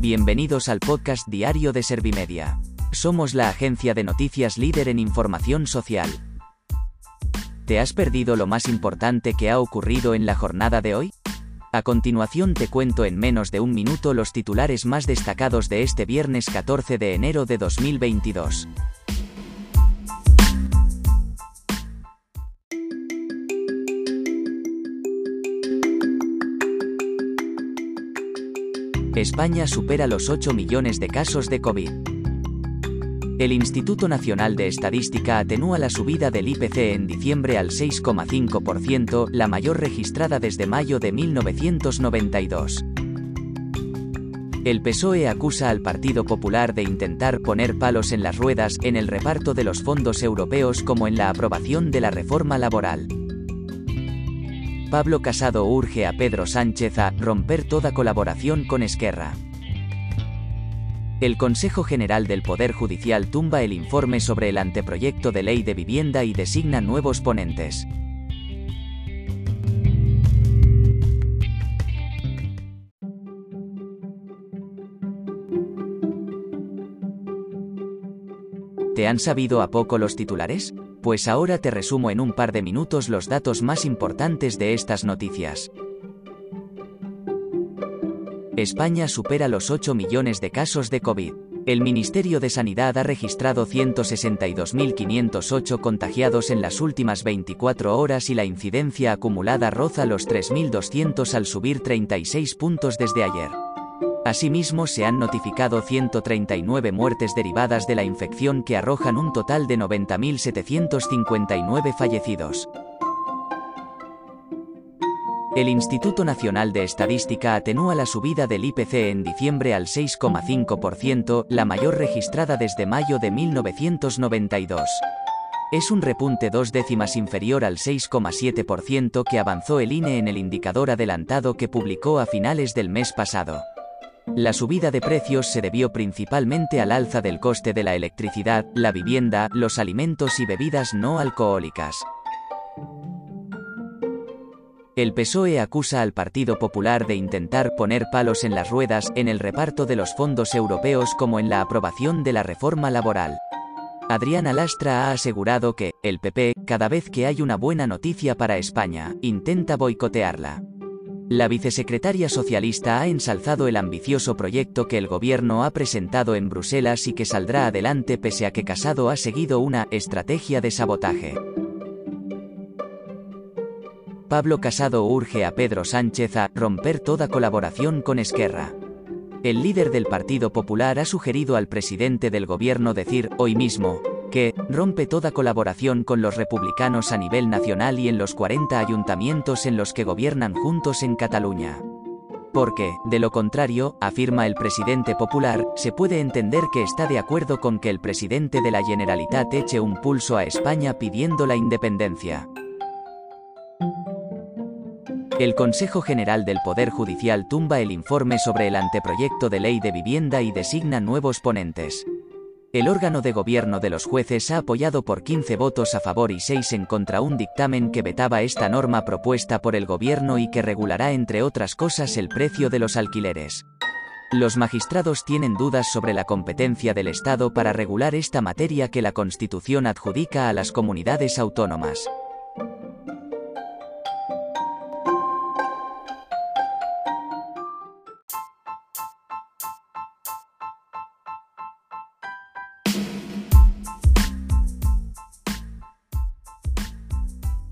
Bienvenidos al podcast diario de Servimedia. Somos la agencia de noticias líder en información social. ¿Te has perdido lo más importante que ha ocurrido en la jornada de hoy? A continuación te cuento en menos de un minuto los titulares más destacados de este viernes 14 de enero de 2022. España supera los 8 millones de casos de COVID. El Instituto Nacional de Estadística atenúa la subida del IPC en diciembre al 6,5%, la mayor registrada desde mayo de 1992. El PSOE acusa al Partido Popular de intentar poner palos en las ruedas en el reparto de los fondos europeos como en la aprobación de la reforma laboral. Pablo Casado urge a Pedro Sánchez a romper toda colaboración con Esquerra. El Consejo General del Poder Judicial tumba el informe sobre el anteproyecto de ley de vivienda y designa nuevos ponentes. ¿Te han sabido a poco los titulares? Pues ahora te resumo en un par de minutos los datos más importantes de estas noticias. España supera los 8 millones de casos de COVID. El Ministerio de Sanidad ha registrado 162.508 contagiados en las últimas 24 horas y la incidencia acumulada roza los 3.200 al subir 36 puntos desde ayer. Asimismo, se han notificado 139 muertes derivadas de la infección que arrojan un total de 90.759 fallecidos. El Instituto Nacional de Estadística atenúa la subida del IPC en diciembre al 6,5%, la mayor registrada desde mayo de 1992. Es un repunte dos décimas inferior al 6,7% que avanzó el INE en el indicador adelantado que publicó a finales del mes pasado. La subida de precios se debió principalmente al alza del coste de la electricidad, la vivienda, los alimentos y bebidas no alcohólicas. El PSOE acusa al Partido Popular de intentar poner palos en las ruedas en el reparto de los fondos europeos como en la aprobación de la reforma laboral. Adriana Lastra ha asegurado que, el PP, cada vez que hay una buena noticia para España, intenta boicotearla. La vicesecretaria socialista ha ensalzado el ambicioso proyecto que el gobierno ha presentado en Bruselas y que saldrá adelante pese a que Casado ha seguido una estrategia de sabotaje. Pablo Casado urge a Pedro Sánchez a romper toda colaboración con Esquerra. El líder del Partido Popular ha sugerido al presidente del gobierno decir, hoy mismo, que rompe toda colaboración con los republicanos a nivel nacional y en los 40 ayuntamientos en los que gobiernan juntos en Cataluña. Porque, de lo contrario, afirma el presidente popular, se puede entender que está de acuerdo con que el presidente de la Generalitat eche un pulso a España pidiendo la independencia. El Consejo General del Poder Judicial tumba el informe sobre el anteproyecto de ley de vivienda y designa nuevos ponentes. El órgano de gobierno de los jueces ha apoyado por 15 votos a favor y 6 en contra un dictamen que vetaba esta norma propuesta por el gobierno y que regulará entre otras cosas el precio de los alquileres. Los magistrados tienen dudas sobre la competencia del Estado para regular esta materia que la Constitución adjudica a las comunidades autónomas.